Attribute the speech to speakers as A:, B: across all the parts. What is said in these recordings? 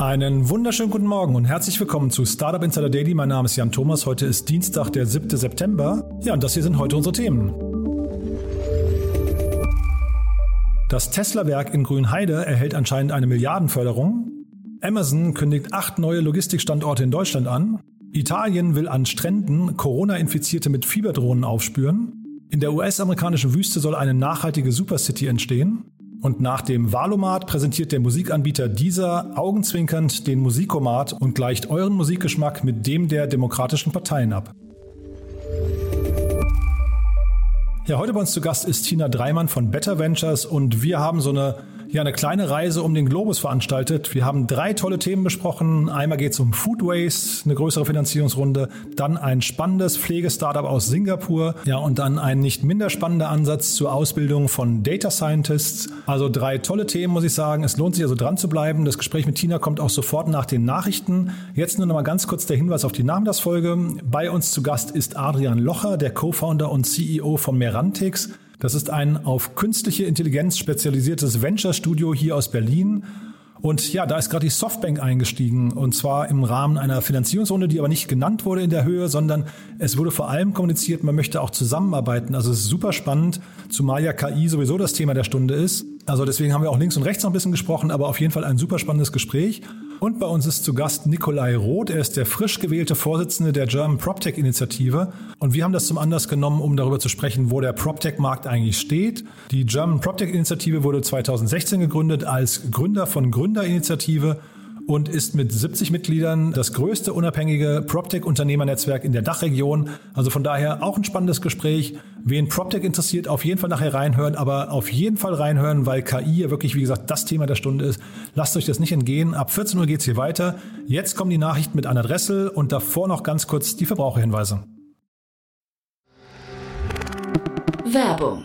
A: Einen wunderschönen guten Morgen und herzlich willkommen zu Startup Insider Daily. Mein Name ist Jan Thomas. Heute ist Dienstag, der 7. September. Ja, und das hier sind heute unsere Themen. Das Tesla-Werk in Grünheide erhält anscheinend eine Milliardenförderung. Amazon kündigt acht neue Logistikstandorte in Deutschland an. Italien will an Stränden Corona-Infizierte mit Fieberdrohnen aufspüren. In der US-amerikanischen Wüste soll eine nachhaltige Supercity entstehen. Und nach dem Valomat präsentiert der Musikanbieter dieser augenzwinkernd den Musikomat und gleicht euren Musikgeschmack mit dem der demokratischen Parteien ab. Ja, heute bei uns zu Gast ist Tina Dreimann von Better Ventures und wir haben so eine ja eine kleine Reise um den Globus veranstaltet. Wir haben drei tolle Themen besprochen. Einmal geht es um Food Waste, eine größere Finanzierungsrunde, dann ein spannendes Pflegestartup aus Singapur, ja und dann ein nicht minder spannender Ansatz zur Ausbildung von Data Scientists. Also drei tolle Themen, muss ich sagen. Es lohnt sich also dran zu bleiben. Das Gespräch mit Tina kommt auch sofort nach den Nachrichten. Jetzt nur noch mal ganz kurz der Hinweis auf die Nachmittagsfolge. Bei uns zu Gast ist Adrian Locher, der Co-Founder und CEO von Merantix. Das ist ein auf künstliche Intelligenz spezialisiertes Venture-Studio hier aus Berlin. Und ja, da ist gerade die Softbank eingestiegen und zwar im Rahmen einer Finanzierungsrunde, die aber nicht genannt wurde in der Höhe, sondern es wurde vor allem kommuniziert, man möchte auch zusammenarbeiten. Also es ist super spannend, zumal ja KI sowieso das Thema der Stunde ist. Also deswegen haben wir auch links und rechts noch ein bisschen gesprochen, aber auf jeden Fall ein super spannendes Gespräch. Und bei uns ist zu Gast Nikolai Roth. Er ist der frisch gewählte Vorsitzende der German PropTech Initiative. Und wir haben das zum Anlass genommen, um darüber zu sprechen, wo der PropTech-Markt eigentlich steht. Die German PropTech Initiative wurde 2016 gegründet als Gründer von Gründerinitiative und ist mit 70 Mitgliedern das größte unabhängige PropTech-Unternehmernetzwerk in der Dachregion. Also von daher auch ein spannendes Gespräch. Wen PropTech interessiert, auf jeden Fall nachher reinhören, aber auf jeden Fall reinhören, weil KI ja wirklich, wie gesagt, das Thema der Stunde ist. Lasst euch das nicht entgehen. Ab 14 Uhr geht's hier weiter. Jetzt kommen die Nachrichten mit Anna Dressel und davor noch ganz kurz die Verbraucherhinweise.
B: Werbung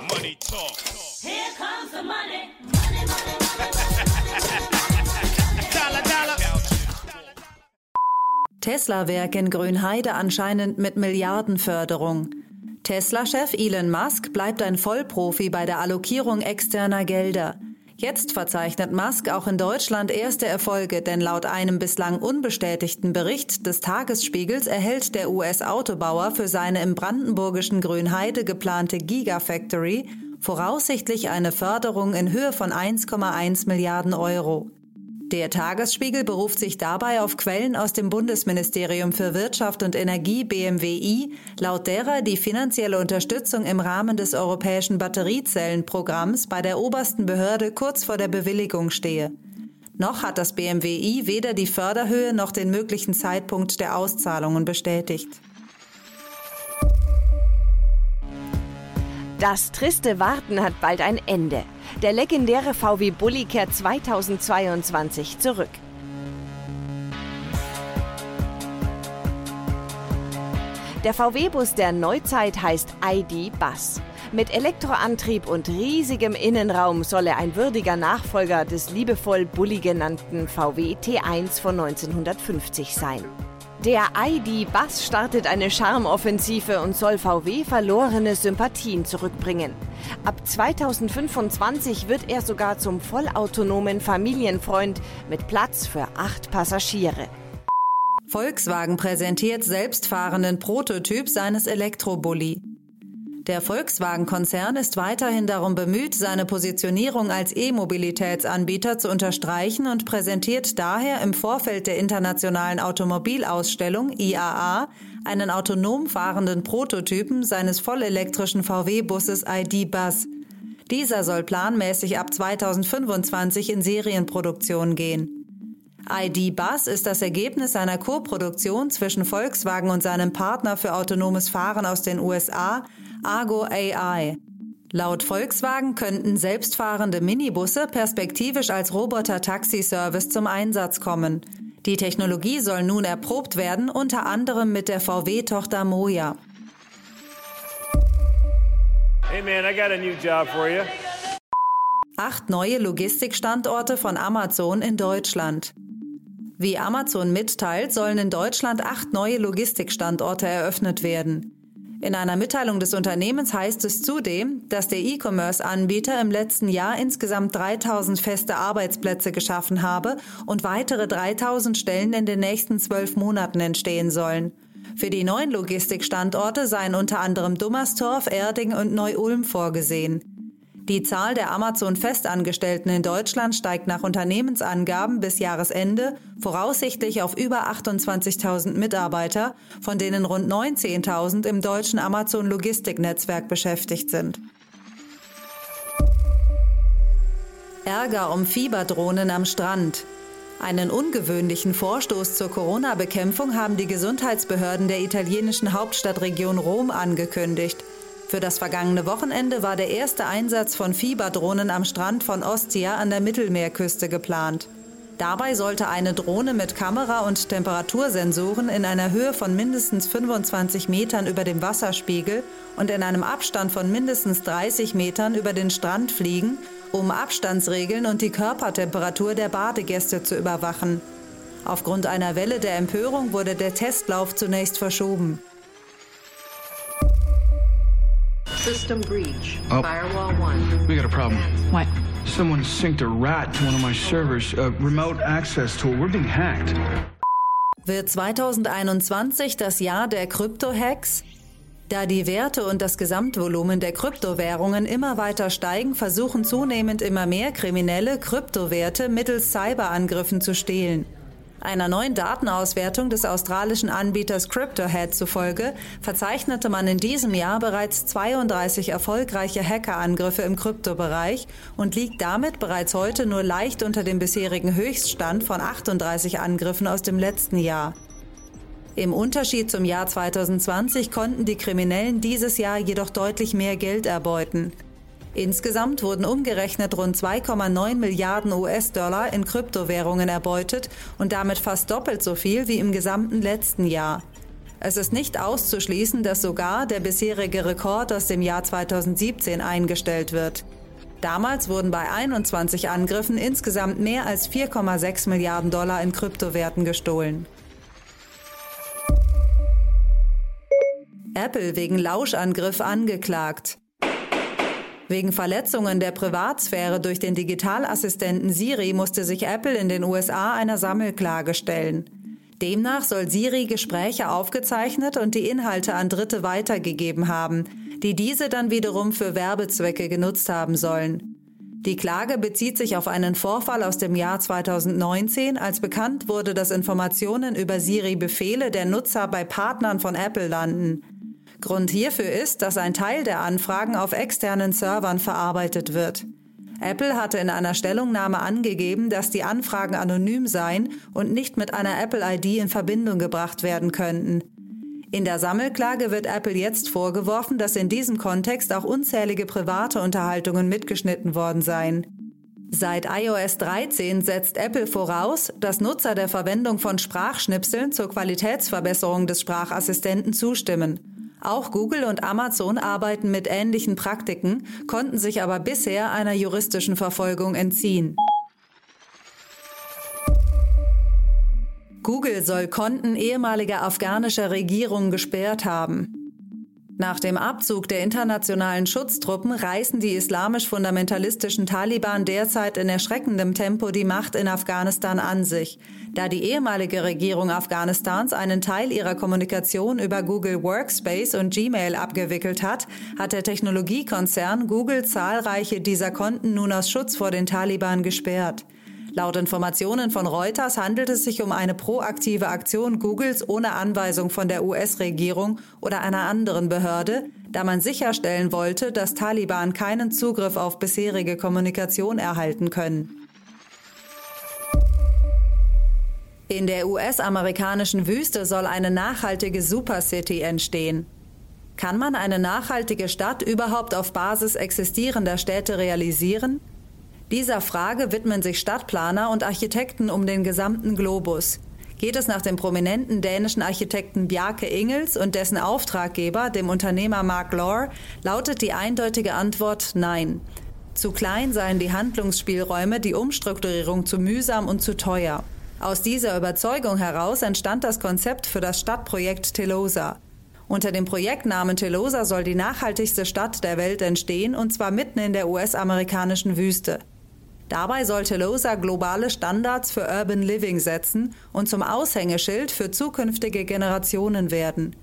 C: Talk.
D: Here comes the money. Money, money, money, money.
C: Dollar, dollar.
E: Tesla-Werk in Grünheide anscheinend mit Milliardenförderung. Tesla-Chef Elon Musk bleibt ein Vollprofi bei der Allokierung externer Gelder. Jetzt verzeichnet Musk auch in Deutschland erste Erfolge, denn laut einem bislang unbestätigten Bericht des Tagesspiegels erhält der US-Autobauer für seine im brandenburgischen Grünheide geplante Gigafactory voraussichtlich eine Förderung in Höhe von 1,1 Milliarden Euro. Der Tagesspiegel beruft sich dabei auf Quellen aus dem Bundesministerium für Wirtschaft und Energie BMWI, laut derer die finanzielle Unterstützung im Rahmen des europäischen Batteriezellenprogramms bei der obersten Behörde kurz vor der Bewilligung stehe. Noch hat das BMWI weder die Förderhöhe noch den möglichen Zeitpunkt der Auszahlungen bestätigt.
F: Das triste Warten hat bald ein Ende. Der legendäre VW Bulli kehrt 2022 zurück. Der VW-Bus der Neuzeit heißt ID Bus. Mit Elektroantrieb und riesigem Innenraum soll er ein würdiger Nachfolger des liebevoll Bulli genannten VW T1 von 1950 sein. Der ID-Bus startet eine Charmoffensive und soll VW verlorene Sympathien zurückbringen. Ab 2025 wird er sogar zum vollautonomen Familienfreund mit Platz für acht Passagiere.
E: Volkswagen präsentiert selbstfahrenden Prototyp seines Elektrobully. Der Volkswagen-Konzern ist weiterhin darum bemüht, seine Positionierung als E-Mobilitätsanbieter zu unterstreichen und präsentiert daher im Vorfeld der Internationalen Automobilausstellung IAA einen autonom fahrenden Prototypen seines vollelektrischen VW-Busses ID-Bus. Dieser soll planmäßig ab 2025 in Serienproduktion gehen. ID Bus ist das Ergebnis einer Koproduktion zwischen Volkswagen und seinem Partner für autonomes Fahren aus den USA, Argo AI. Laut Volkswagen könnten selbstfahrende Minibusse perspektivisch als Roboter-Taxi-Service zum Einsatz kommen. Die Technologie soll nun erprobt werden, unter anderem mit der VW-Tochter Moja.
C: Hey man, I got a new job for you.
E: Acht neue Logistikstandorte von Amazon in Deutschland. Wie Amazon mitteilt, sollen in Deutschland acht neue Logistikstandorte eröffnet werden. In einer Mitteilung des Unternehmens heißt es zudem, dass der E-Commerce-Anbieter im letzten Jahr insgesamt 3000 feste Arbeitsplätze geschaffen habe und weitere 3000 Stellen in den nächsten zwölf Monaten entstehen sollen. Für die neuen Logistikstandorte seien unter anderem Dummerstorf, Erding und Neu-Ulm vorgesehen. Die Zahl der Amazon-Festangestellten in Deutschland steigt nach Unternehmensangaben bis Jahresende voraussichtlich auf über 28.000 Mitarbeiter, von denen rund 19.000 im deutschen Amazon-Logistiknetzwerk beschäftigt sind. Ärger um Fieberdrohnen am Strand. Einen ungewöhnlichen Vorstoß zur Corona-Bekämpfung haben die Gesundheitsbehörden der italienischen Hauptstadtregion Rom angekündigt. Für das vergangene Wochenende war der erste Einsatz von Fieberdrohnen am Strand von Ostia an der Mittelmeerküste geplant. Dabei sollte eine Drohne mit Kamera und Temperatursensoren in einer Höhe von mindestens 25 Metern über dem Wasserspiegel und in einem Abstand von mindestens 30 Metern über den Strand fliegen, um Abstandsregeln und die Körpertemperatur der Badegäste zu überwachen. Aufgrund einer Welle der Empörung wurde der Testlauf zunächst verschoben.
G: System breach.
H: Oh.
G: Firewall 1.
H: We got a problem.
G: What?
H: Someone synced a rat to one of my servers. A remote access tool. We're being hacked.
E: Wird 2021 das Jahr der Krypto-Hacks? Da die Werte und das Gesamtvolumen der Kryptowährungen immer weiter steigen, versuchen zunehmend immer mehr Kriminelle Kryptowerte mittels Cyberangriffen zu stehlen. Einer neuen Datenauswertung des australischen Anbieters CryptoHead zufolge verzeichnete man in diesem Jahr bereits 32 erfolgreiche Hackerangriffe im Kryptobereich und liegt damit bereits heute nur leicht unter dem bisherigen Höchststand von 38 Angriffen aus dem letzten Jahr. Im Unterschied zum Jahr 2020 konnten die Kriminellen dieses Jahr jedoch deutlich mehr Geld erbeuten. Insgesamt wurden umgerechnet rund 2,9 Milliarden US-Dollar in Kryptowährungen erbeutet und damit fast doppelt so viel wie im gesamten letzten Jahr. Es ist nicht auszuschließen, dass sogar der bisherige Rekord aus dem Jahr 2017 eingestellt wird. Damals wurden bei 21 Angriffen insgesamt mehr als 4,6 Milliarden Dollar in Kryptowerten gestohlen. Apple wegen Lauschangriff angeklagt. Wegen Verletzungen der Privatsphäre durch den Digitalassistenten Siri musste sich Apple in den USA einer Sammelklage stellen. Demnach soll Siri Gespräche aufgezeichnet und die Inhalte an Dritte weitergegeben haben, die diese dann wiederum für Werbezwecke genutzt haben sollen. Die Klage bezieht sich auf einen Vorfall aus dem Jahr 2019, als bekannt wurde, dass Informationen über Siri-Befehle der Nutzer bei Partnern von Apple landen. Grund hierfür ist, dass ein Teil der Anfragen auf externen Servern verarbeitet wird. Apple hatte in einer Stellungnahme angegeben, dass die Anfragen anonym seien und nicht mit einer Apple-ID in Verbindung gebracht werden könnten. In der Sammelklage wird Apple jetzt vorgeworfen, dass in diesem Kontext auch unzählige private Unterhaltungen mitgeschnitten worden seien. Seit iOS 13 setzt Apple voraus, dass Nutzer der Verwendung von Sprachschnipseln zur Qualitätsverbesserung des Sprachassistenten zustimmen. Auch Google und Amazon arbeiten mit ähnlichen Praktiken, konnten sich aber bisher einer juristischen Verfolgung entziehen. Google soll Konten ehemaliger afghanischer Regierungen gesperrt haben. Nach dem Abzug der internationalen Schutztruppen reißen die islamisch-fundamentalistischen Taliban derzeit in erschreckendem Tempo die Macht in Afghanistan an sich. Da die ehemalige Regierung Afghanistans einen Teil ihrer Kommunikation über Google Workspace und Gmail abgewickelt hat, hat der Technologiekonzern Google zahlreiche dieser Konten nun aus Schutz vor den Taliban gesperrt. Laut Informationen von Reuters handelt es sich um eine proaktive Aktion Googles ohne Anweisung von der US-Regierung oder einer anderen Behörde, da man sicherstellen wollte, dass Taliban keinen Zugriff auf bisherige Kommunikation erhalten können. In der US-amerikanischen Wüste soll eine nachhaltige Supercity entstehen. Kann man eine nachhaltige Stadt überhaupt auf Basis existierender Städte realisieren? Dieser Frage widmen sich Stadtplaner und Architekten um den gesamten Globus. Geht es nach dem prominenten dänischen Architekten Bjarke Ingels und dessen Auftraggeber, dem Unternehmer Mark Lore, lautet die eindeutige Antwort Nein. Zu klein seien die Handlungsspielräume, die Umstrukturierung zu mühsam und zu teuer. Aus dieser Überzeugung heraus entstand das Konzept für das Stadtprojekt Telosa. Unter dem Projektnamen Telosa soll die nachhaltigste Stadt der Welt entstehen, und zwar mitten in der US-amerikanischen Wüste. Dabei sollte LOSA globale Standards für Urban Living setzen und zum Aushängeschild für zukünftige Generationen werden.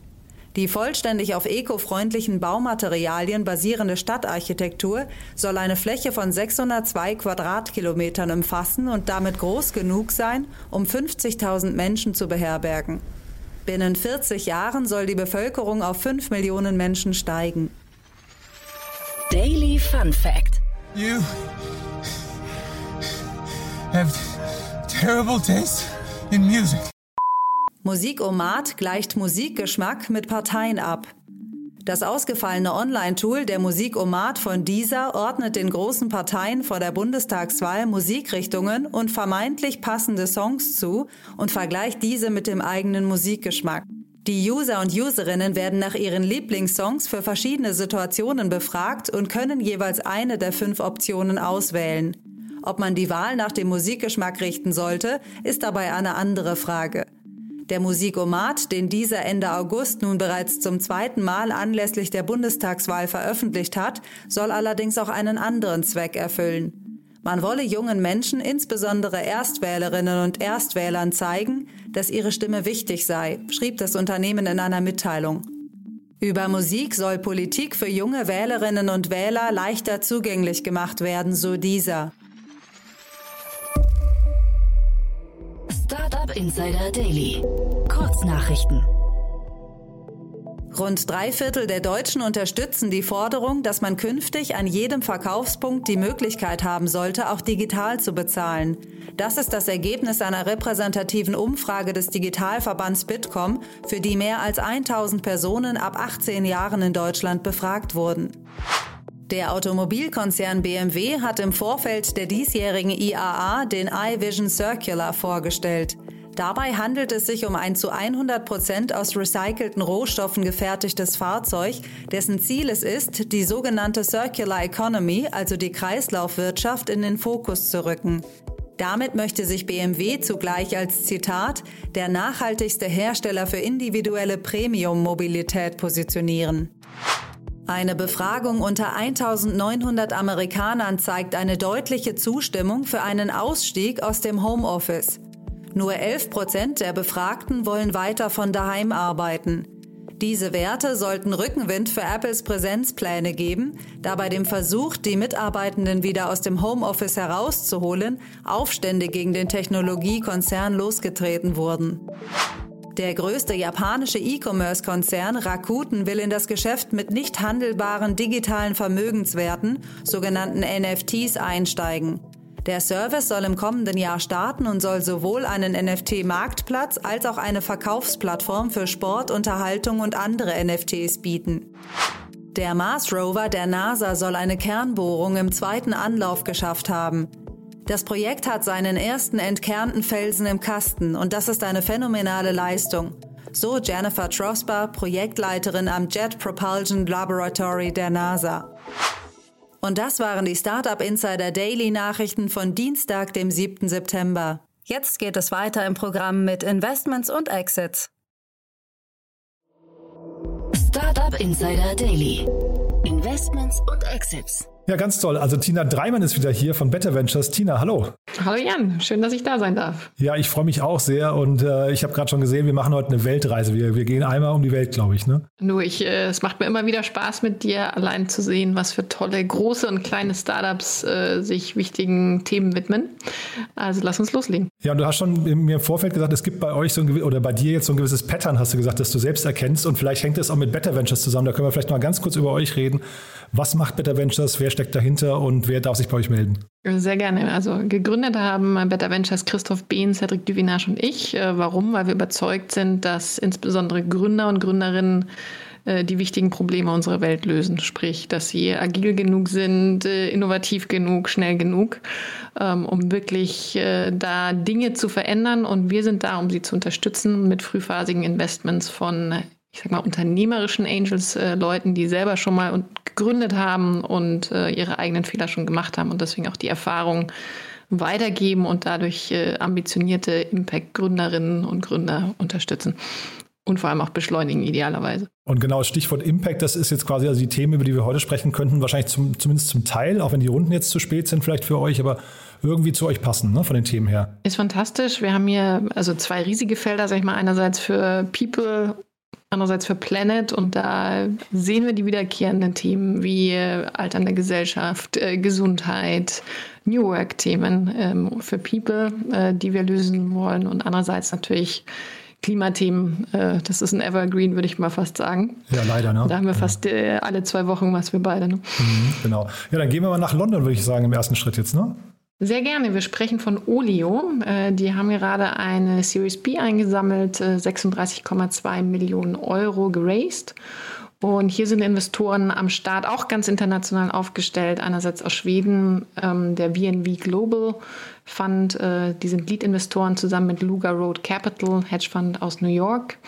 E: Die vollständig auf ekofreundlichen Baumaterialien basierende Stadtarchitektur soll eine Fläche von 602 Quadratkilometern umfassen und damit groß genug sein, um 50.000 Menschen zu beherbergen. Binnen 40 Jahren soll die Bevölkerung auf 5 Millionen Menschen steigen.
B: Daily Fun Fact.
I: You have terrible taste in music.
E: Musikomat gleicht Musikgeschmack mit Parteien ab. Das ausgefallene Online-Tool der Musikomat von dieser ordnet den großen Parteien vor der Bundestagswahl Musikrichtungen und vermeintlich passende Songs zu und vergleicht diese mit dem eigenen Musikgeschmack. Die User und Userinnen werden nach ihren Lieblingssongs für verschiedene Situationen befragt und können jeweils eine der fünf Optionen auswählen. Ob man die Wahl nach dem Musikgeschmack richten sollte, ist dabei eine andere Frage. Der Musikomat, den dieser Ende August nun bereits zum zweiten Mal anlässlich der Bundestagswahl veröffentlicht hat, soll allerdings auch einen anderen Zweck erfüllen. Man wolle jungen Menschen, insbesondere Erstwählerinnen und Erstwählern, zeigen, dass ihre Stimme wichtig sei, schrieb das Unternehmen in einer Mitteilung. Über Musik soll Politik für junge Wählerinnen und Wähler leichter zugänglich gemacht werden, so dieser.
B: Insider Daily. Kurznachrichten.
E: Rund drei Viertel der Deutschen unterstützen die Forderung, dass man künftig an jedem Verkaufspunkt die Möglichkeit haben sollte, auch digital zu bezahlen. Das ist das Ergebnis einer repräsentativen Umfrage des Digitalverbands Bitkom, für die mehr als 1000 Personen ab 18 Jahren in Deutschland befragt wurden. Der Automobilkonzern BMW hat im Vorfeld der diesjährigen IAA den iVision Circular vorgestellt. Dabei handelt es sich um ein zu 100 Prozent aus recycelten Rohstoffen gefertigtes Fahrzeug, dessen Ziel es ist, die sogenannte Circular Economy, also die Kreislaufwirtschaft, in den Fokus zu rücken. Damit möchte sich BMW zugleich als Zitat der nachhaltigste Hersteller für individuelle Premium-Mobilität positionieren. Eine Befragung unter 1900 Amerikanern zeigt eine deutliche Zustimmung für einen Ausstieg aus dem Homeoffice. Nur 11 Prozent der Befragten wollen weiter von daheim arbeiten. Diese Werte sollten Rückenwind für Apples Präsenzpläne geben, da bei dem Versuch, die Mitarbeitenden wieder aus dem Homeoffice herauszuholen, Aufstände gegen den Technologiekonzern losgetreten wurden. Der größte japanische E-Commerce-Konzern Rakuten will in das Geschäft mit nicht handelbaren digitalen Vermögenswerten, sogenannten NFTs, einsteigen. Der Service soll im kommenden Jahr starten und soll sowohl einen NFT-Marktplatz als auch eine Verkaufsplattform für Sport, Unterhaltung und andere NFTs bieten. Der Mars Rover der NASA soll eine Kernbohrung im zweiten Anlauf geschafft haben. Das Projekt hat seinen ersten entkernten Felsen im Kasten und das ist eine phänomenale Leistung. So Jennifer Trosper, Projektleiterin am Jet Propulsion Laboratory der NASA. Und das waren die Startup Insider Daily Nachrichten von Dienstag, dem 7. September. Jetzt geht es weiter im Programm mit Investments und Exits.
B: Startup Insider Daily. Investments und Exits.
A: Ja, ganz toll. Also Tina Dreimann ist wieder hier von Better Ventures. Tina, hallo.
J: Hallo Jan, schön, dass ich da sein darf.
A: Ja, ich freue mich auch sehr und äh, ich habe gerade schon gesehen, wir machen heute eine Weltreise. Wir, wir gehen einmal um die Welt, glaube ich. Ne?
J: Nur ich, äh, es macht mir immer wieder Spaß mit dir allein zu sehen, was für tolle große und kleine Startups äh, sich wichtigen Themen widmen. Also lass uns loslegen.
A: Ja, und du hast schon mir im Vorfeld gesagt, es gibt bei euch so ein oder bei dir jetzt so ein gewisses Pattern, hast du gesagt, dass du selbst erkennst und vielleicht hängt das auch mit Better Ventures zusammen. Da können wir vielleicht mal ganz kurz über euch reden. Was macht Better Ventures? Wer steckt dahinter und wer darf sich bei euch melden?
J: Sehr gerne. Also gegründet haben Better Ventures Christoph Behn, Cedric Duvinage und ich. Äh, warum? Weil wir überzeugt sind, dass insbesondere Gründer und Gründerinnen äh, die wichtigen Probleme unserer Welt lösen. Sprich, dass sie agil genug sind, äh, innovativ genug, schnell genug, ähm, um wirklich da Dinge zu verändern. Und wir sind da, um sie zu unterstützen mit frühphasigen Investments von ich sag mal, unternehmerischen Angels, äh, Leuten, die selber schon mal gegründet haben und äh, ihre eigenen Fehler schon gemacht haben und deswegen auch die Erfahrung weitergeben und dadurch äh, ambitionierte Impact-Gründerinnen und Gründer unterstützen. Und vor allem auch beschleunigen, idealerweise.
A: Und genau, Stichwort Impact, das ist jetzt quasi also die Themen, über die wir heute sprechen könnten, wahrscheinlich zum, zumindest zum Teil, auch wenn die Runden jetzt zu spät sind, vielleicht für euch, aber irgendwie zu euch passen, ne, von den Themen her.
J: Ist fantastisch. Wir haben hier also zwei riesige Felder, sag ich mal, einerseits für People andererseits für Planet und da sehen wir die wiederkehrenden Themen wie äh, alternde Gesellschaft, äh, Gesundheit, New Work-Themen ähm, für People, äh, die wir lösen wollen und andererseits natürlich Klimathemen. Das ist ein Evergreen, würde ich mal fast sagen.
A: Ja, leider. Ne?
J: Da haben wir fast äh, alle zwei Wochen was wir beide. Ne?
A: Mhm, genau. Ja, dann gehen wir mal nach London, würde ich sagen, im ersten Schritt jetzt. Ne?
J: Sehr gerne. Wir sprechen von Olio. Äh, die haben gerade eine Series B eingesammelt, 36,2 äh, Millionen Euro geraced. Und hier sind Investoren am Start auch ganz international aufgestellt. Einerseits aus Schweden, ähm, der VNV Global Fund, äh, die sind Lead-Investoren zusammen mit Luga Road Capital, Hedgefund aus New York.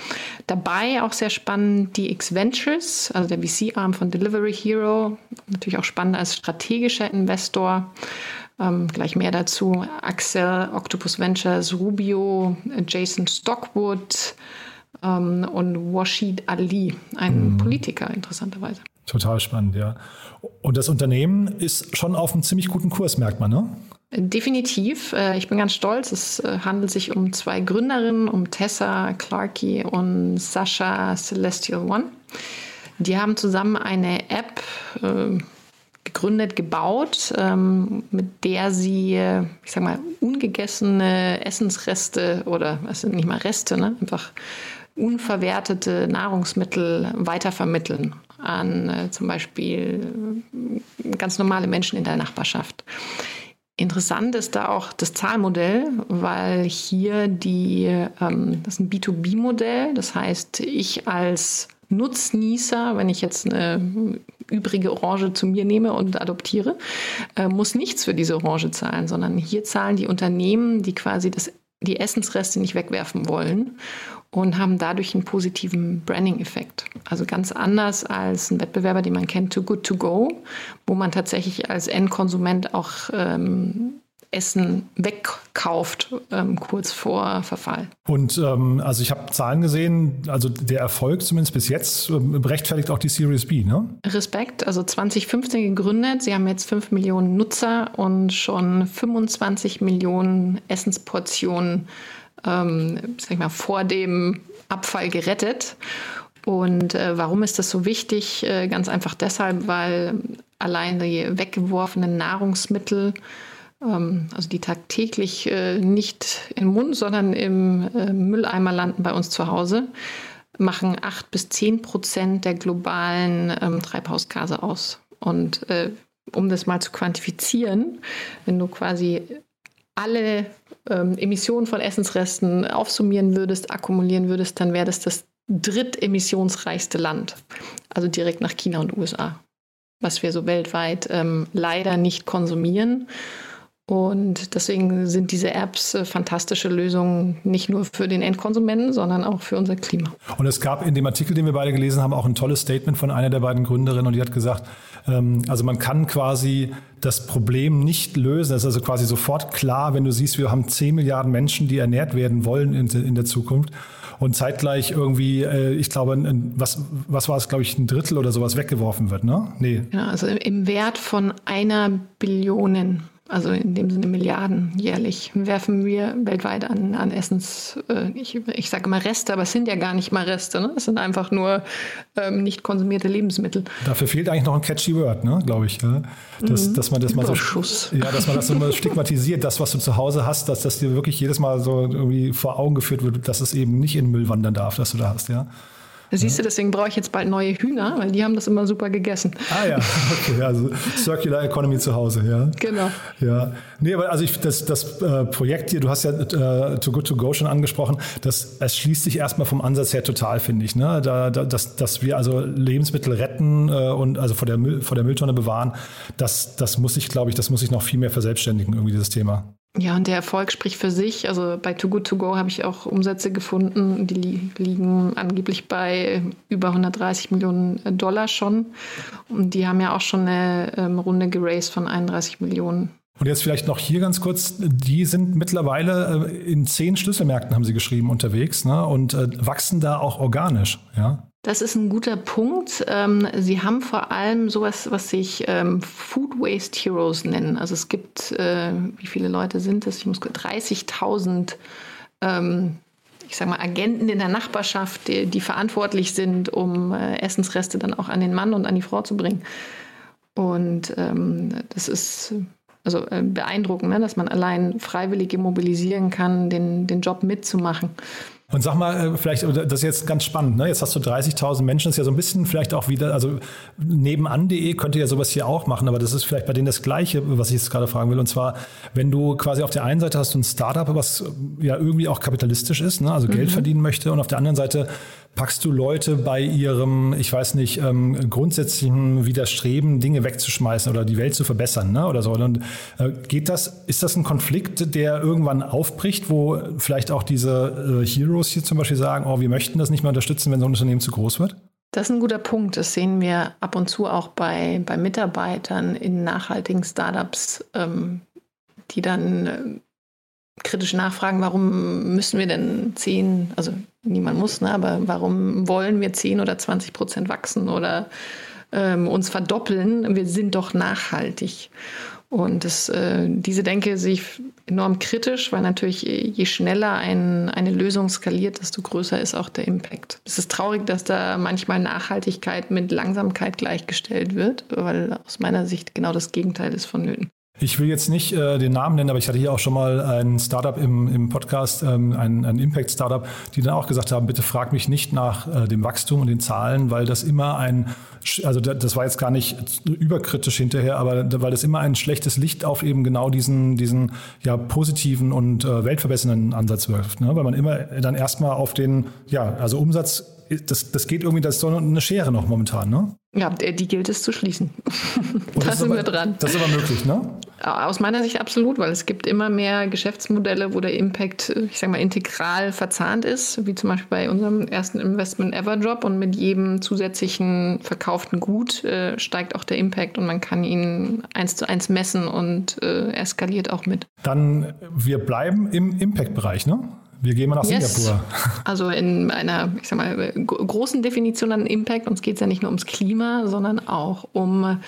J: Dabei auch sehr spannend die X Ventures, also der VC-Arm von Delivery Hero, natürlich auch spannend als strategischer Investor. Ähm, gleich mehr dazu. Axel, Octopus Ventures, Rubio, Jason Stockwood ähm, und Washid Ali, ein mhm. Politiker interessanterweise.
A: Total spannend, ja. Und das Unternehmen ist schon auf einem ziemlich guten Kurs, merkt man, ne?
J: Definitiv. Äh, ich bin ganz stolz. Es äh, handelt sich um zwei Gründerinnen, um Tessa Clarkey und Sascha Celestial One. Die haben zusammen eine App äh, gegründet, gebaut, ähm, mit der sie, äh, ich sag mal, ungegessene Essensreste oder was sind nicht mal Reste, ne? einfach unverwertete Nahrungsmittel weitervermitteln an äh, zum Beispiel äh, ganz normale Menschen in der Nachbarschaft. Interessant ist da auch das Zahlmodell, weil hier die, ähm, das ist ein B2B-Modell, das heißt, ich als Nutznießer, wenn ich jetzt eine übrige Orange zu mir nehme und adoptiere, äh, muss nichts für diese Orange zahlen, sondern hier zahlen die Unternehmen, die quasi das, die Essensreste nicht wegwerfen wollen und haben dadurch einen positiven Branding-Effekt. Also ganz anders als ein Wettbewerber, den man kennt, Too Good To Go, wo man tatsächlich als Endkonsument auch ähm, Essen wegkauft, ähm, kurz vor Verfall.
A: Und ähm, also ich habe Zahlen gesehen, also der Erfolg zumindest bis jetzt ähm, rechtfertigt auch die Series B, ne?
J: Respekt, also 2015 gegründet, sie haben jetzt 5 Millionen Nutzer und schon 25 Millionen Essensportionen, ähm, sag ich mal, vor dem Abfall gerettet. Und äh, warum ist das so wichtig? Äh, ganz einfach deshalb, weil allein die weggeworfenen Nahrungsmittel also die tagtäglich äh, nicht im Mund, sondern im äh, Mülleimer landen bei uns zu Hause, machen acht bis zehn Prozent der globalen ähm, Treibhausgase aus. Und äh, um das mal zu quantifizieren, wenn du quasi alle ähm, Emissionen von Essensresten aufsummieren würdest, akkumulieren würdest, dann wäre das das drittemissionsreichste Land. Also direkt nach China und USA. Was wir so weltweit ähm, leider nicht konsumieren. Und deswegen sind diese Apps äh, fantastische Lösungen, nicht nur für den Endkonsumenten, sondern auch für unser Klima.
A: Und es gab in dem Artikel, den wir beide gelesen haben, auch ein tolles Statement von einer der beiden Gründerinnen und die hat gesagt, ähm, also man kann quasi das Problem nicht lösen. Es ist also quasi sofort klar, wenn du siehst, wir haben 10 Milliarden Menschen, die ernährt werden wollen in, in der Zukunft. Und zeitgleich irgendwie, äh, ich glaube, ein, was, was war es, glaube ich, ein Drittel oder sowas weggeworfen wird, ne? Nee.
J: Ja, also im Wert von einer Billion also in dem Sinne Milliarden jährlich, werfen wir weltweit an, an Essens, äh, ich, ich sage immer Reste, aber es sind ja gar nicht mal Reste, ne? es sind einfach nur ähm, nicht konsumierte Lebensmittel.
A: Dafür fehlt eigentlich noch ein catchy Word, ne? glaube ich. Ja? Dass, mhm. dass man das mal so, ja, dass man das so stigmatisiert, das, was du zu Hause hast, dass das dir wirklich jedes Mal so irgendwie vor Augen geführt wird, dass es eben nicht in Müll wandern darf, dass du da hast, ja.
J: Siehst du, deswegen brauche ich jetzt bald neue Hühner, weil die haben das immer super gegessen.
A: Ah ja, okay, also Circular Economy zu Hause, ja.
J: Genau.
A: Ja, nee, aber also ich, das, das äh, Projekt hier, du hast ja äh, Too Good To Go schon angesprochen, das erschließt sich erstmal vom Ansatz her total, finde ich. Ne? Da, da, dass, dass wir also Lebensmittel retten äh, und also vor der, Müll, vor der Mülltonne bewahren, das, das muss ich, glaube ich, das muss ich noch viel mehr verselbstständigen, irgendwie dieses Thema.
J: Ja, und der Erfolg spricht für sich. Also bei Too Good To Go habe ich auch Umsätze gefunden, die li liegen angeblich bei über 130 Millionen Dollar schon. Und die haben ja auch schon eine ähm, Runde geraced von 31 Millionen.
A: Und jetzt vielleicht noch hier ganz kurz, die sind mittlerweile äh, in zehn Schlüsselmärkten, haben sie geschrieben, unterwegs ne? und äh, wachsen da auch organisch. Ja?
J: Das ist ein guter Punkt. Ähm, Sie haben vor allem sowas, was sich ähm, Food Waste Heroes nennen. Also es gibt, äh, wie viele Leute sind es? Ich muss 30.000 ähm, ich sage mal, Agenten in der Nachbarschaft, die, die verantwortlich sind, um äh, Essensreste dann auch an den Mann und an die Frau zu bringen. Und ähm, das ist also äh, beeindruckend, ne, dass man allein Freiwillige mobilisieren kann, den, den Job mitzumachen.
A: Und sag mal, äh, vielleicht, das ist jetzt ganz spannend, ne? Jetzt hast du 30.000 Menschen, das ist ja so ein bisschen vielleicht auch wieder, also nebenan.de könnte ja sowas hier auch machen, aber das ist vielleicht bei denen das Gleiche, was ich jetzt gerade fragen will. Und zwar, wenn du quasi auf der einen Seite hast du ein Startup, was ja irgendwie auch kapitalistisch ist, ne? also mhm. Geld verdienen möchte, und auf der anderen Seite packst du Leute bei ihrem, ich weiß nicht, ähm, grundsätzlichen Widerstreben, Dinge wegzuschmeißen oder die Welt zu verbessern, ne? oder so. Und äh, geht das, ist das ein Konflikt, der irgendwann aufbricht, wo vielleicht auch diese äh, Heroes hier zum Beispiel sagen, oh, wir möchten das nicht mehr unterstützen, wenn so ein Unternehmen zu groß wird?
J: Das ist ein guter Punkt. Das sehen wir ab und zu auch bei, bei Mitarbeitern in nachhaltigen Startups, ähm, die dann äh, kritisch nachfragen, warum müssen wir denn 10, also niemand muss, ne, aber warum wollen wir 10 oder 20 Prozent wachsen oder ähm, uns verdoppeln? Wir sind doch nachhaltig. Und das, äh, diese Denke sehe ich enorm kritisch, weil natürlich je schneller ein, eine Lösung skaliert, desto größer ist auch der Impact. Es ist traurig, dass da manchmal Nachhaltigkeit mit Langsamkeit gleichgestellt wird, weil aus meiner Sicht genau das Gegenteil ist vonnöten.
A: Ich will jetzt nicht äh, den Namen nennen, aber ich hatte hier auch schon mal ein Startup im, im Podcast, ähm, ein, ein Impact-Startup, die dann auch gesagt haben, bitte frag mich nicht nach äh, dem Wachstum und den Zahlen, weil das immer ein, also das war jetzt gar nicht überkritisch hinterher, aber weil das immer ein schlechtes Licht auf eben genau diesen, diesen ja, positiven und äh, weltverbessernden Ansatz wirft. Ne? Weil man immer dann erstmal auf den, ja, also Umsatz das, das geht irgendwie, das ist doch eine Schere noch momentan, ne?
J: Ja, die gilt es zu schließen.
A: da sind aber, wir dran. Das ist aber möglich, ne?
J: Aus meiner Sicht absolut, weil es gibt immer mehr Geschäftsmodelle, wo der Impact, ich sag mal, integral verzahnt ist, wie zum Beispiel bei unserem ersten Investment Everjob und mit jedem zusätzlichen verkauften Gut äh, steigt auch der Impact und man kann ihn eins zu eins messen und äh, eskaliert auch mit.
A: Dann, wir bleiben im Impact-Bereich, ne? Wir gehen mal nach yes. Singapur.
J: Also in einer, ich sag mal, großen Definition an Impact. Uns geht es ja nicht nur ums Klima, sondern auch um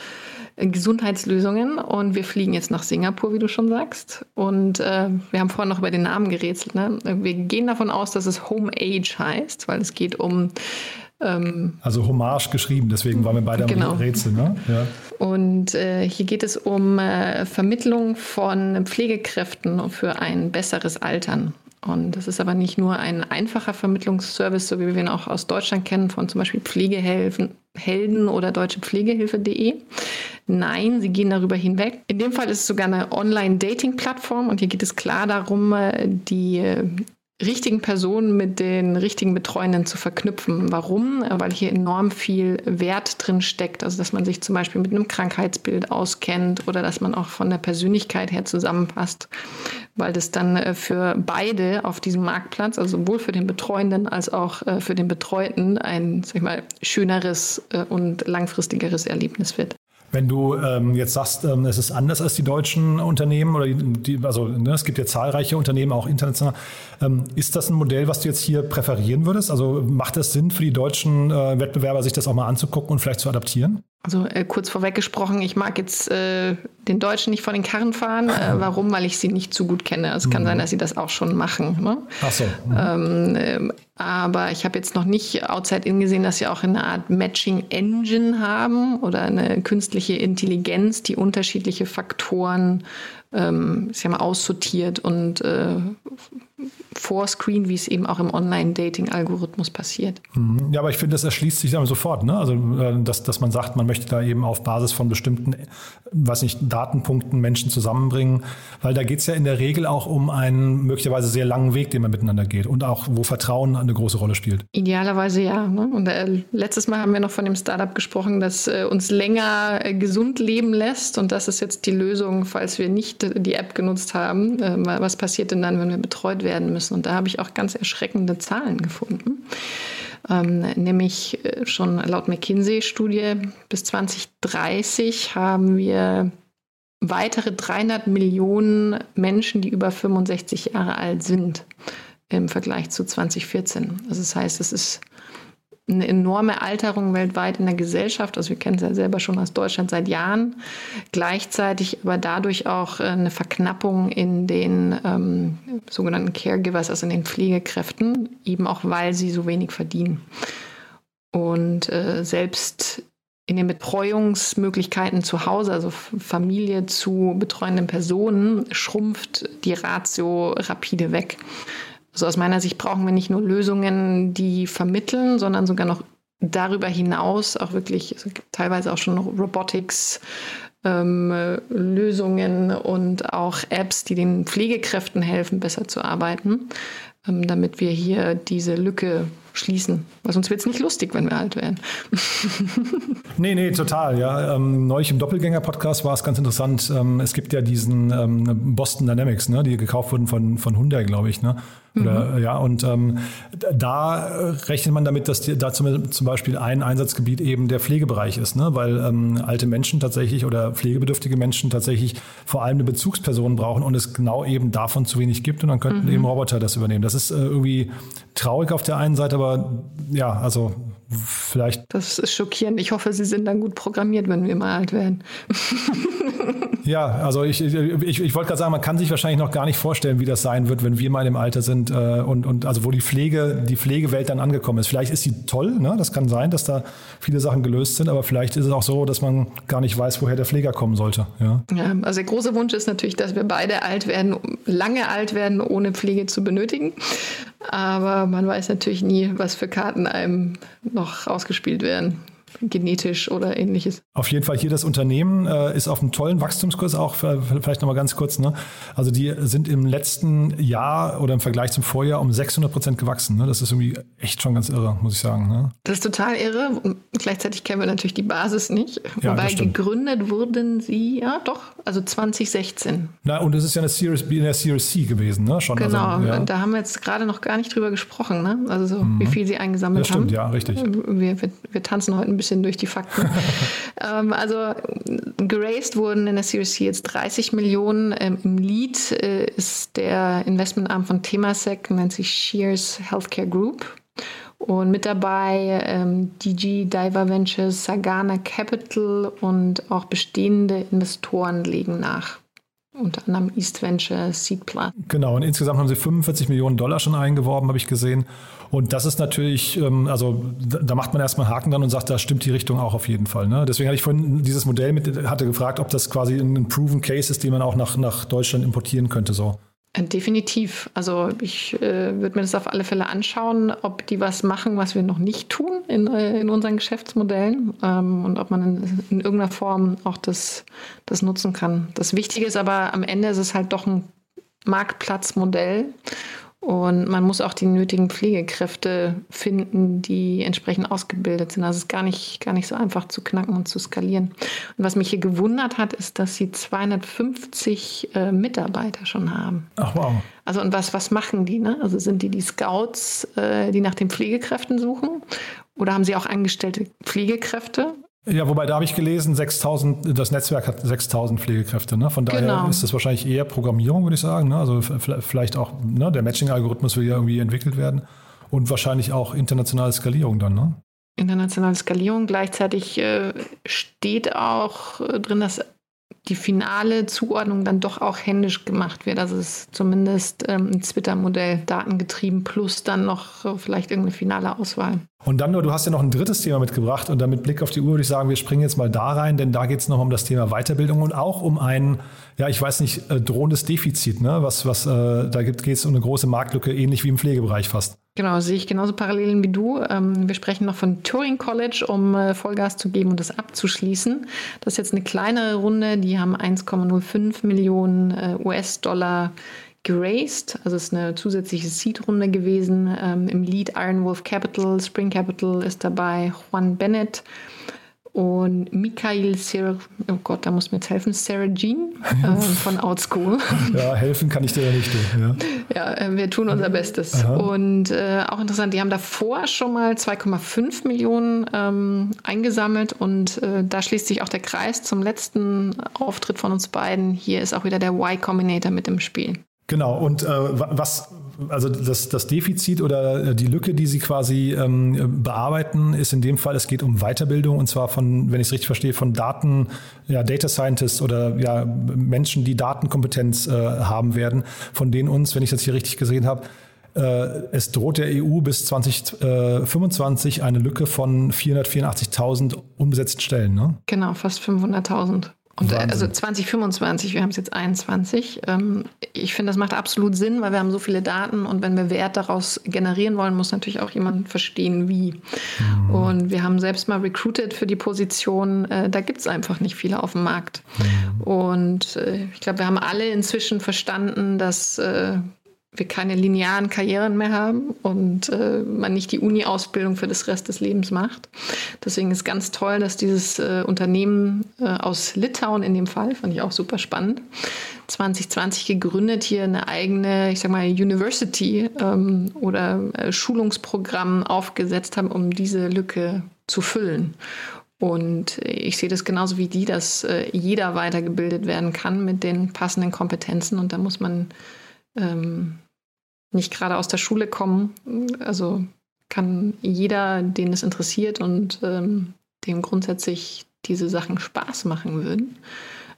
J: äh, Gesundheitslösungen. Und wir fliegen jetzt nach Singapur, wie du schon sagst. Und äh, wir haben vorhin noch über den Namen gerätselt. Ne? Wir gehen davon aus, dass es Home Age heißt, weil es geht um
A: ähm, also Hommage geschrieben, deswegen waren wir beide genau. am Rätsel. Ne? Ja.
J: Und äh, hier geht es um äh, Vermittlung von Pflegekräften für ein besseres Altern. Und das ist aber nicht nur ein einfacher Vermittlungsservice, so wie wir ihn auch aus Deutschland kennen, von zum Beispiel Pflegehelden oder deutschepflegehilfe.de. Nein, sie gehen darüber hinweg. In dem Fall ist es sogar eine Online-Dating-Plattform und hier geht es klar darum, äh, die äh, richtigen Personen mit den richtigen Betreuenden zu verknüpfen. Warum? Weil hier enorm viel Wert drin steckt. Also, dass man sich zum Beispiel mit einem Krankheitsbild auskennt oder dass man auch von der Persönlichkeit her zusammenpasst. Weil das dann äh, für beide auf diesem Marktplatz, also sowohl für den Betreuenden als auch äh, für den Betreuten, ein, sag ich mal, schöneres äh, und langfristigeres Erlebnis wird.
A: Wenn du ähm, jetzt sagst, ähm, es ist anders als die deutschen Unternehmen oder die, also ne, es gibt ja zahlreiche Unternehmen, auch international. Ähm, ist das ein Modell, was du jetzt hier präferieren würdest? Also macht es Sinn für die deutschen äh, Wettbewerber, sich das auch mal anzugucken und vielleicht zu adaptieren?
J: Also äh, kurz vorweg gesprochen, ich mag jetzt äh, den Deutschen nicht vor den Karren fahren. Äh, warum? Weil ich sie nicht zu gut kenne. Es kann
A: Mhm.
J: sein, dass sie das auch schon machen. Ne?
A: Ach so.
J: Ähm, ähm, aber ich habe jetzt noch nicht outside in gesehen, dass sie auch eine Art Matching Engine haben oder eine künstliche Intelligenz, die unterschiedliche Faktoren ähm, ich sag mal, aussortiert und äh, vorscreen, wie es eben auch im Online-Dating-Algorithmus passiert.
A: Mhm. Ja, aber ich finde, das erschließt sich dann sofort. Ne? Also, äh, dass, dass man sagt, man möchte da eben auf Basis von bestimmten, weiß nicht, Datenpunkten Menschen zusammenbringen, weil da geht es ja in der Regel auch um einen möglicherweise sehr langen Weg, den man miteinander geht und auch, wo Vertrauen eine große Rolle spielt.
J: Idealerweise ja. Ne? Und äh, letztes Mal haben wir noch von dem Startup gesprochen, das äh, uns länger äh, gesund leben lässt. Und das ist jetzt die Lösung, falls wir nicht die App genutzt haben. Äh, was passiert denn dann, wenn wir betreut werden müssen? Und da habe ich auch ganz erschreckende Zahlen gefunden. Ähm, nämlich äh, schon laut McKinsey-Studie bis 2030 haben wir weitere 300 Millionen Menschen, die über 65 Jahre alt sind im Vergleich zu 2014. Also das heißt, es ist eine enorme Alterung weltweit in der Gesellschaft. Also wir kennen es ja selber schon aus Deutschland seit Jahren. Gleichzeitig aber dadurch auch äh, eine Verknappung in den ähm, sogenannten Caregivers, also in den Pflegekräften, eben auch weil sie so wenig verdienen. Und äh, selbst in den Betreuungsmöglichkeiten zu Hause, also Familie zu betreuenden Personen, schrumpft die Ratio rapide weg. Also aus meiner Sicht brauchen wir nicht nur Lösungen, die vermitteln, sondern sogar noch darüber hinaus auch wirklich also teilweise auch schon Robotics, ähm, Lösungen und auch Apps, die den Pflegekräften helfen, besser zu arbeiten, ähm, damit wir hier diese Lücke schließen. Weil sonst wird es nicht lustig, wenn wir alt werden.
A: Nee, nee, total. Ja, ähm, neulich im Doppelgänger-Podcast war es ganz interessant. Ähm, es gibt ja diesen ähm, Boston Dynamics, ne, die gekauft wurden von, von Hyundai, glaube ich. Ne? Oder, Ja, und ähm, da rechnet man damit, dass die, da zum, zum Beispiel ein Einsatzgebiet eben der Pflegebereich ist, ne? weil ähm, alte Menschen tatsächlich oder pflegebedürftige Menschen tatsächlich vor allem eine Bezugsperson brauchen und es genau eben davon zu wenig gibt und dann könnten
J: Mhm.
A: eben Roboter das übernehmen. Das ist äh, irgendwie traurig auf der einen Seite, aber ja, also vielleicht
J: Das ist schockierend. Ich hoffe, Sie sind dann gut programmiert, wenn wir mal alt werden.
A: Ja, also ich, ich, ich wollte gerade sagen, man kann sich wahrscheinlich noch gar nicht vorstellen, wie das sein wird, wenn wir mal dem Alter sind äh, und, und also wo die Pflege, die Pflegewelt dann angekommen ist. Vielleicht ist sie toll, ne? das kann sein, dass da viele Sachen gelöst sind, aber vielleicht ist es auch so, dass man gar nicht weiß, woher der Pfleger kommen sollte. Ja.
J: Ja, also der große Wunsch ist natürlich, dass wir beide alt werden, lange alt werden, ohne Pflege zu benötigen. Aber man weiß natürlich nie, was für Karten einem noch ausgespielt werden, genetisch oder ähnliches.
A: Auf jeden Fall hier das Unternehmen äh, ist auf einem tollen Wachstumskurs auch, vielleicht nochmal ganz kurz. Ne? Also die sind im letzten Jahr oder im Vergleich zum Vorjahr um 600 Prozent gewachsen. Ne? Das ist irgendwie echt schon ganz irre, muss ich sagen. Ne?
J: Das ist total irre. Und gleichzeitig kennen wir natürlich die Basis nicht.
A: Ja,
J: Wobei gegründet wurden sie, ja doch, also 2016.
A: Na, und es ist ja eine Series B in der Series C gewesen, ne? Schon.
J: Genau,
A: Also, ja.
J: da haben wir jetzt gerade noch gar nicht drüber gesprochen, ne? Also so,
A: Mhm.
J: wie viel sie eingesammelt
A: Das stimmt,
J: haben.
A: ja, richtig.
J: Wir, wir, wir tanzen heute ein bisschen durch die Fakten. ähm, also geraced wurden in der Series C jetzt 30 Millionen. Ähm, Im Lead äh, ist der Investmentarm von Temasek, nennt sich Shears Healthcare Group. Und mit dabei ähm, DG Diver Ventures, Sagana Capital und auch bestehende Investoren legen nach. Unter anderem East Venture, Seed Plus.
A: Genau, und insgesamt haben sie 45 Millionen Dollar schon eingeworben, habe ich gesehen. Und das ist natürlich, ähm, also da da macht man erstmal einen Haken dann und sagt, da stimmt die Richtung auch auf jeden Fall. Ne? Deswegen hatte ich vorhin dieses Modell mit, hatte gefragt, ob das quasi ein Proven Case ist, den man auch nach, nach Deutschland importieren könnte. So.
J: Äh, Definitiv. Also ich äh, würde mir das auf alle Fälle anschauen, ob die was machen, was wir noch nicht tun in, äh, in unseren Geschäftsmodellen ähm, und ob man in, in irgendeiner Form auch das, das nutzen kann. Das Wichtige ist aber, am Ende ist es halt doch ein Marktplatzmodell und man muss auch die nötigen Pflegekräfte finden, die entsprechend ausgebildet sind. Also es ist gar nicht, gar nicht so einfach zu knacken und zu skalieren. Und was mich hier gewundert hat, ist, dass sie 250 äh, Mitarbeiter schon haben.
A: Ach wow.
J: Also und was, was machen die? Ne? Also sind die die Scouts, äh, die nach den Pflegekräften suchen? Oder haben sie auch angestellte Pflegekräfte?
A: Ja, wobei da habe ich gelesen, 6000, das Netzwerk hat 6000 Pflegekräfte. Ne? Von daher
J: Genau.
A: ist das wahrscheinlich eher Programmierung, würde ich sagen. Ne? Also vielleicht auch, ne? der Matching-Algorithmus will ja irgendwie entwickelt werden und wahrscheinlich auch internationale Skalierung dann. Ne?
J: internationale Skalierung. Gleichzeitig äh, steht auch äh, drin, dass die finale Zuordnung dann doch auch händisch gemacht wird. Also es ist zumindest ähm, ein Twitter-Modell datengetrieben plus dann noch äh, vielleicht irgendeine finale Auswahl.
A: Und dann nur, du hast ja noch ein drittes Thema mitgebracht und dann mit Blick auf die Uhr würde ich sagen, wir springen jetzt mal da rein, denn da geht es noch um das Thema Weiterbildung und auch um ein, ja, ich weiß nicht, äh, drohendes Defizit, ne? Was, was, äh, da geht es um eine große Marktlücke, ähnlich wie im Pflegebereich fast.
J: Genau, sehe ich genauso Parallelen wie du. Ähm, wir sprechen noch von Turing College, um äh, Vollgas zu geben und das abzuschließen. Das ist jetzt eine kleinere Runde, die haben 1,05 Millionen äh, US-Dollar geraced. Also es ist eine zusätzliche Seed-Runde gewesen. Ähm, Im Lead Iron Wolf Capital, Spring Capital ist dabei, Juan Bennett und Mikhail Ser oh Gott, da muss mir jetzt helfen, Sarah Jean ähm, von Outschool.
A: Ja, helfen kann ich dir ja nicht. Ja.
J: Ja, äh, wir tun unser Bestes.
A: Aha.
J: Und äh, auch interessant, die haben davor schon mal 2,5 Millionen ähm, eingesammelt und äh, da schließt sich auch der Kreis zum letzten Auftritt von uns beiden. Hier ist auch wieder der Y Combinator mit im Spiel.
A: Genau, und äh, wa- was, also das, das Defizit oder die Lücke, die Sie quasi ähm, bearbeiten, ist in dem Fall, es geht um Weiterbildung und zwar von, wenn ich es richtig verstehe, von Daten, ja, Data Scientists oder ja, Menschen, die Datenkompetenz äh, haben werden, von denen uns, wenn ich das hier richtig gesehen habe, äh, es droht der EU bis 2025 eine Lücke von 484.000 unbesetzten Stellen. Ne?
J: Genau, fast 500.000. Und äh,
A: Wahnsinn.
J: also 2025, wir haben es jetzt 21. Ähm, ich finde, das macht absolut Sinn, weil wir haben so viele Daten und wenn wir Wert daraus generieren wollen, muss natürlich auch jemand verstehen, wie. Und wir haben selbst mal recruited für die Position. Äh, da gibt es einfach nicht viele auf dem Markt. Und äh, ich glaube, wir haben alle inzwischen verstanden, dass äh, wir keine linearen Karrieren mehr haben und äh, man nicht die Uni-Ausbildung für das Rest des Lebens macht. Deswegen ist ganz toll, dass dieses äh, Unternehmen äh, aus Litauen in dem Fall, fand ich auch super spannend, 2020 gegründet, hier eine eigene, ich sag mal, University ähm, oder äh, Schulungsprogramm aufgesetzt haben, um diese Lücke zu füllen. Und ich sehe das genauso wie die, dass äh, jeder weitergebildet werden kann mit den passenden Kompetenzen. Und da muss man ähm, nicht gerade aus der Schule kommen. Also kann jeder, den es interessiert und ähm, dem grundsätzlich diese Sachen Spaß machen würden,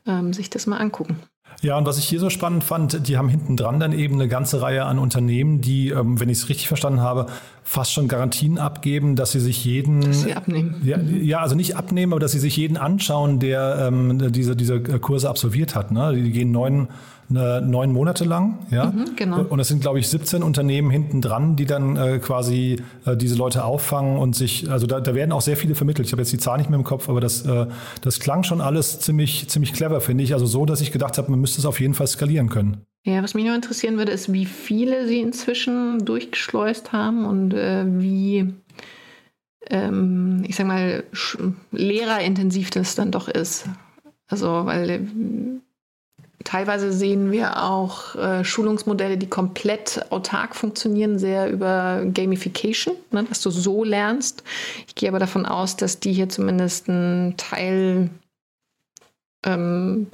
J: ähm, sich das mal angucken.
A: Ja, und was ich hier so spannend fand, die haben hinten dran dann eben eine ganze Reihe an Unternehmen, die, ähm, wenn ich es richtig verstanden habe, fast schon Garantien abgeben, dass sie sich jeden.
J: Dass sie abnehmen.
A: Ja, ja, also nicht abnehmen, aber dass sie sich jeden anschauen, der ähm, diese, diese Kurse absolviert hat. Ne? Die gehen neun, ne, neun Monate lang. Ja?
J: Mhm, genau.
A: Und es sind, glaube ich, 17 Unternehmen hinten dran, die dann äh, quasi äh, diese Leute auffangen und sich, also da, da werden auch sehr viele vermittelt. Ich habe jetzt die Zahl nicht mehr im Kopf, aber das, äh, das klang schon alles ziemlich, ziemlich clever, finde ich. Also so, dass ich gedacht habe, man müsste es auf jeden Fall skalieren können.
J: Ja, was mich nur interessieren würde, ist, wie viele sie inzwischen durchgeschleust haben und äh, wie, ähm, ich sag mal, lehrerintensiv das dann doch ist. Also, weil äh, teilweise sehen wir auch äh, Schulungsmodelle, die komplett autark funktionieren, sehr über Gamification, ne, dass du so lernst. Ich gehe aber davon aus, dass die hier zumindest einen Teil ähm,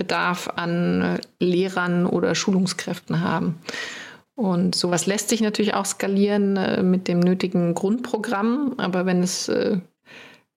J: an äh, Lehrern oder Schulungskräften haben. Und sowas lässt sich natürlich auch skalieren äh, mit dem nötigen Grundprogramm, aber wenn es äh,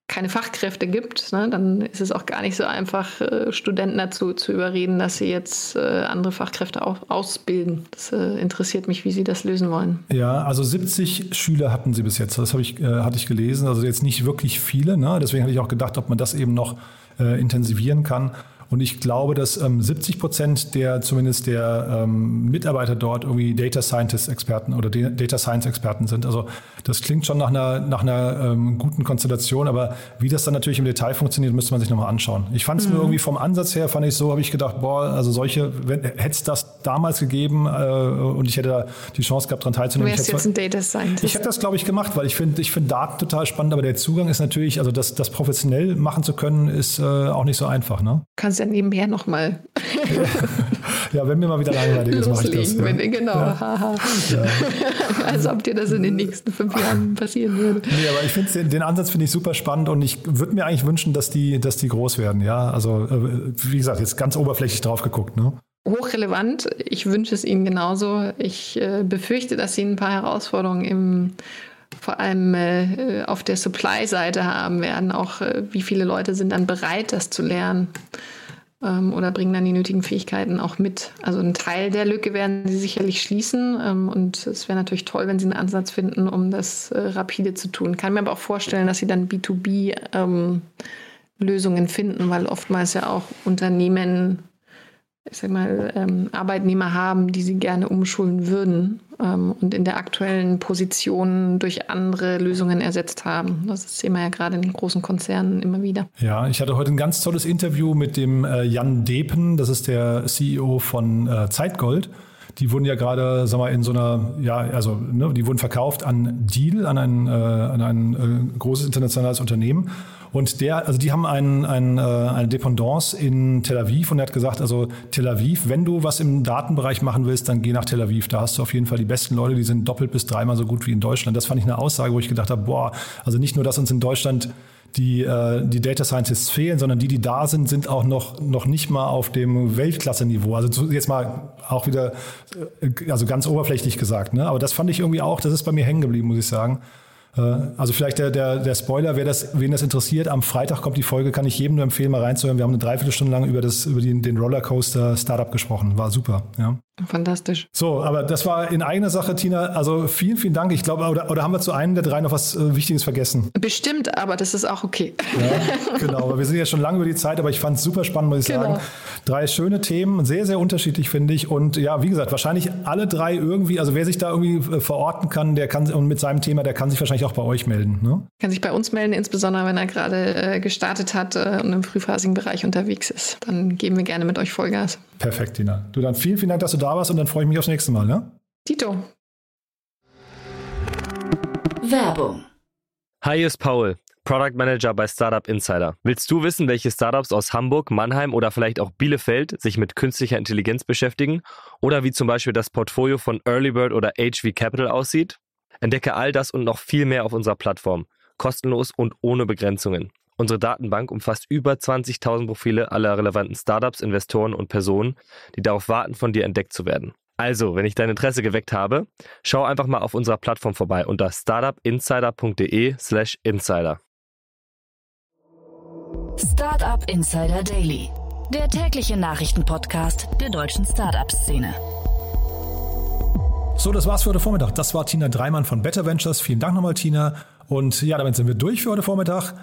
J: keine Fachkräfte gibt, ne, dann ist es auch gar nicht so einfach, äh, Studenten dazu zu überreden, dass sie jetzt äh, andere Fachkräfte auch ausbilden. Das äh, interessiert mich, wie sie das lösen wollen.
A: Ja, also 70 Schüler hatten sie bis jetzt. Das ich, äh, hatte ich gelesen. Also jetzt nicht wirklich viele. Ne? Deswegen hatte ich auch gedacht, ob man das eben noch äh, intensivieren kann. Und ich glaube, dass ähm, 70 Prozent der zumindest der ähm, Mitarbeiter dort irgendwie Data Scientist Experten oder De- Data Science Experten sind. Also das klingt schon nach einer, nach einer ähm, guten Konstellation, aber wie das dann natürlich im Detail funktioniert, müsste man sich nochmal anschauen. Ich fand es nur irgendwie vom Ansatz her, fand ich so, habe ich gedacht, boah, also solche, hätte es das damals gegeben äh, und ich hätte da die Chance gehabt, daran
J: Du
A: teilzunehmen. ich
J: wärst jetzt ein Data Scientist.
A: ich hätte das, glaube ich, gemacht, weil ich finde ich finde Daten total spannend, aber der Zugang ist natürlich, also das, das professionell machen zu können, ist äh, auch nicht so einfach. Ne?
J: Du kannst dann nebenher nochmal
A: Ja, wenn mir mal wieder langweilig ist, mache ich das. Ja.
J: Wenn, genau,
A: Ja.
J: haha. Als ob dir das in den nächsten fünf Jahren passieren würde.
A: Nee, aber ich finde den, den Ansatz finde ich super spannend und ich würde mir eigentlich wünschen, dass die, dass die groß werden. Ja, also äh, wie gesagt, jetzt ganz oberflächlich drauf geguckt. Ne?
J: Hochrelevant. Ich wünsche es Ihnen genauso. Ich äh, befürchte, dass Sie ein paar Herausforderungen im vor allem äh, auf der Supply-Seite haben werden. Auch äh, wie viele Leute sind dann bereit, das zu lernen ähm, oder bringen dann die nötigen Fähigkeiten auch mit. Also einen Teil der Lücke werden sie sicherlich schließen ähm, und es wäre natürlich toll, wenn sie einen Ansatz finden, um das äh, rapide zu tun. Kann mir aber auch vorstellen, dass sie dann B2B ähm, Lösungen finden, weil oftmals ja auch Unternehmen ich sag mal, ähm, Arbeitnehmer haben, die sie gerne umschulen würden ähm, und in der aktuellen Position durch andere Lösungen ersetzt haben. Das sehen wir ja gerade in den großen Konzernen immer wieder.
A: Ja, ich hatte heute ein ganz tolles Interview mit dem äh, Jan Depen, das ist der CEO von äh, Zeitgold. Die wurden ja gerade, sag mal, in so einer, ja, also, ne, die wurden verkauft an Deal, an ein, äh, an ein äh, großes internationales Unternehmen. Und der, also die haben ein, ein, äh, eine Dependance in Tel Aviv und er hat gesagt, also Tel Aviv, wenn du was im Datenbereich machen willst, dann geh nach Tel Aviv. Da hast du auf jeden Fall die besten Leute, die sind doppelt bis dreimal so gut wie in Deutschland. Das fand ich eine Aussage, wo ich gedacht habe, boah, also nicht nur, dass uns in Deutschland die, äh, die Data Scientists fehlen, sondern die, die da sind, sind auch noch, noch nicht mal auf dem Weltklasse-Niveau. Also jetzt mal auch wieder, äh, also ganz oberflächlich gesagt, ne? aber das fand ich irgendwie auch, das ist bei mir hängen geblieben, muss ich sagen. Äh, Also vielleicht der, der, der Spoiler, wer das, wen das interessiert, am Freitag kommt die Folge, kann ich jedem nur empfehlen, mal reinzuhören. Wir haben eine Dreiviertelstunde lang über, das, über den, den Rollercoaster Startup gesprochen. War super. Ja.
J: Fantastisch.
A: So, aber das war in eigener Sache, Tina. Also vielen, vielen Dank. Ich glaube, oder, oder haben wir zu einem der drei noch was äh, Wichtiges vergessen?
J: Bestimmt, aber das ist auch okay.
A: Ja, genau, aber wir sind ja schon lange über die Zeit, aber ich fand es super spannend, muss ich
J: Genau.
A: sagen. Drei schöne Themen, sehr, sehr unterschiedlich, finde ich. Und ja, wie gesagt, wahrscheinlich alle drei irgendwie, also wer sich da irgendwie äh, verorten kann, der kann und mit seinem Thema, der kann sich wahrscheinlich auch bei euch melden. Ne?
J: Kann sich bei uns melden, insbesondere wenn er gerade äh, gestartet hat äh, und im frühphasigen Bereich unterwegs ist. Dann geben wir gerne mit euch Vollgas.
A: Perfekt, Tina. Du dann vielen, vielen Dank, dass du da warst und dann freue ich mich aufs nächste Mal. Ne?
J: Tito.
B: Werbung.
K: Hi, hier ist Paul, Product Manager bei Startup Insider. Willst du wissen, welche Startups aus Hamburg, Mannheim oder vielleicht auch Bielefeld sich mit künstlicher Intelligenz beschäftigen? Oder wie zum Beispiel das Portfolio von Earlybird oder HV Capital aussieht? Entdecke all das und noch viel mehr auf unserer Plattform. Kostenlos und ohne Begrenzungen. Unsere Datenbank umfasst über 20.000 Profile aller relevanten Startups, Investoren und Personen, die darauf warten, von dir entdeckt zu werden. Also, wenn ich dein Interesse geweckt habe, schau einfach mal auf unserer Plattform vorbei unter startupinsider.de/slash insider.
B: Startup Insider Daily, der tägliche Nachrichtenpodcast der deutschen Startup-Szene.
A: So, das war's für heute Vormittag. Das war Tina Dreimann von Better Ventures. Vielen Dank nochmal, Tina. Und ja, damit sind wir durch für heute Vormittag.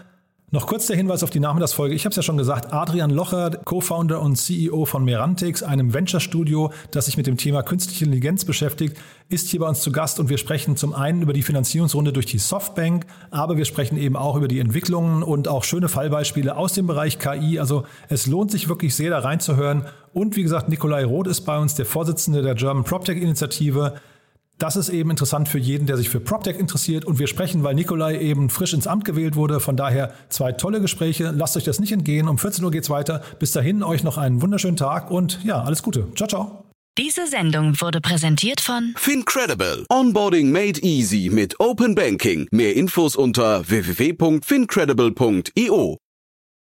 A: Noch kurz der Hinweis auf die Nachmittagsfolge. Ich habe es ja schon gesagt, Adrian Locher, Co-Founder und CEO von Merantix, einem Venture-Studio, das sich mit dem Thema künstliche Intelligenz beschäftigt, ist hier bei uns zu Gast und wir sprechen zum einen über die Finanzierungsrunde durch die Softbank, aber wir sprechen eben auch über die Entwicklungen und auch schöne Fallbeispiele aus dem Bereich KI. Also es lohnt sich wirklich sehr da reinzuhören. Und wie gesagt, Nikolai Roth ist bei uns, der Vorsitzende der German PropTech-Initiative. Das ist eben interessant für jeden, der sich für PropTech interessiert. Und wir sprechen, weil Nikolai eben frisch ins Amt gewählt wurde. Von daher zwei tolle Gespräche. Lasst euch das nicht entgehen. Um 14 Uhr geht's weiter. Bis dahin euch noch einen wunderschönen Tag und ja, alles Gute. Ciao, ciao.
B: Diese Sendung wurde präsentiert von
L: Fincredible. Onboarding made easy mit Open Banking. Mehr Infos unter www.fincredible.io.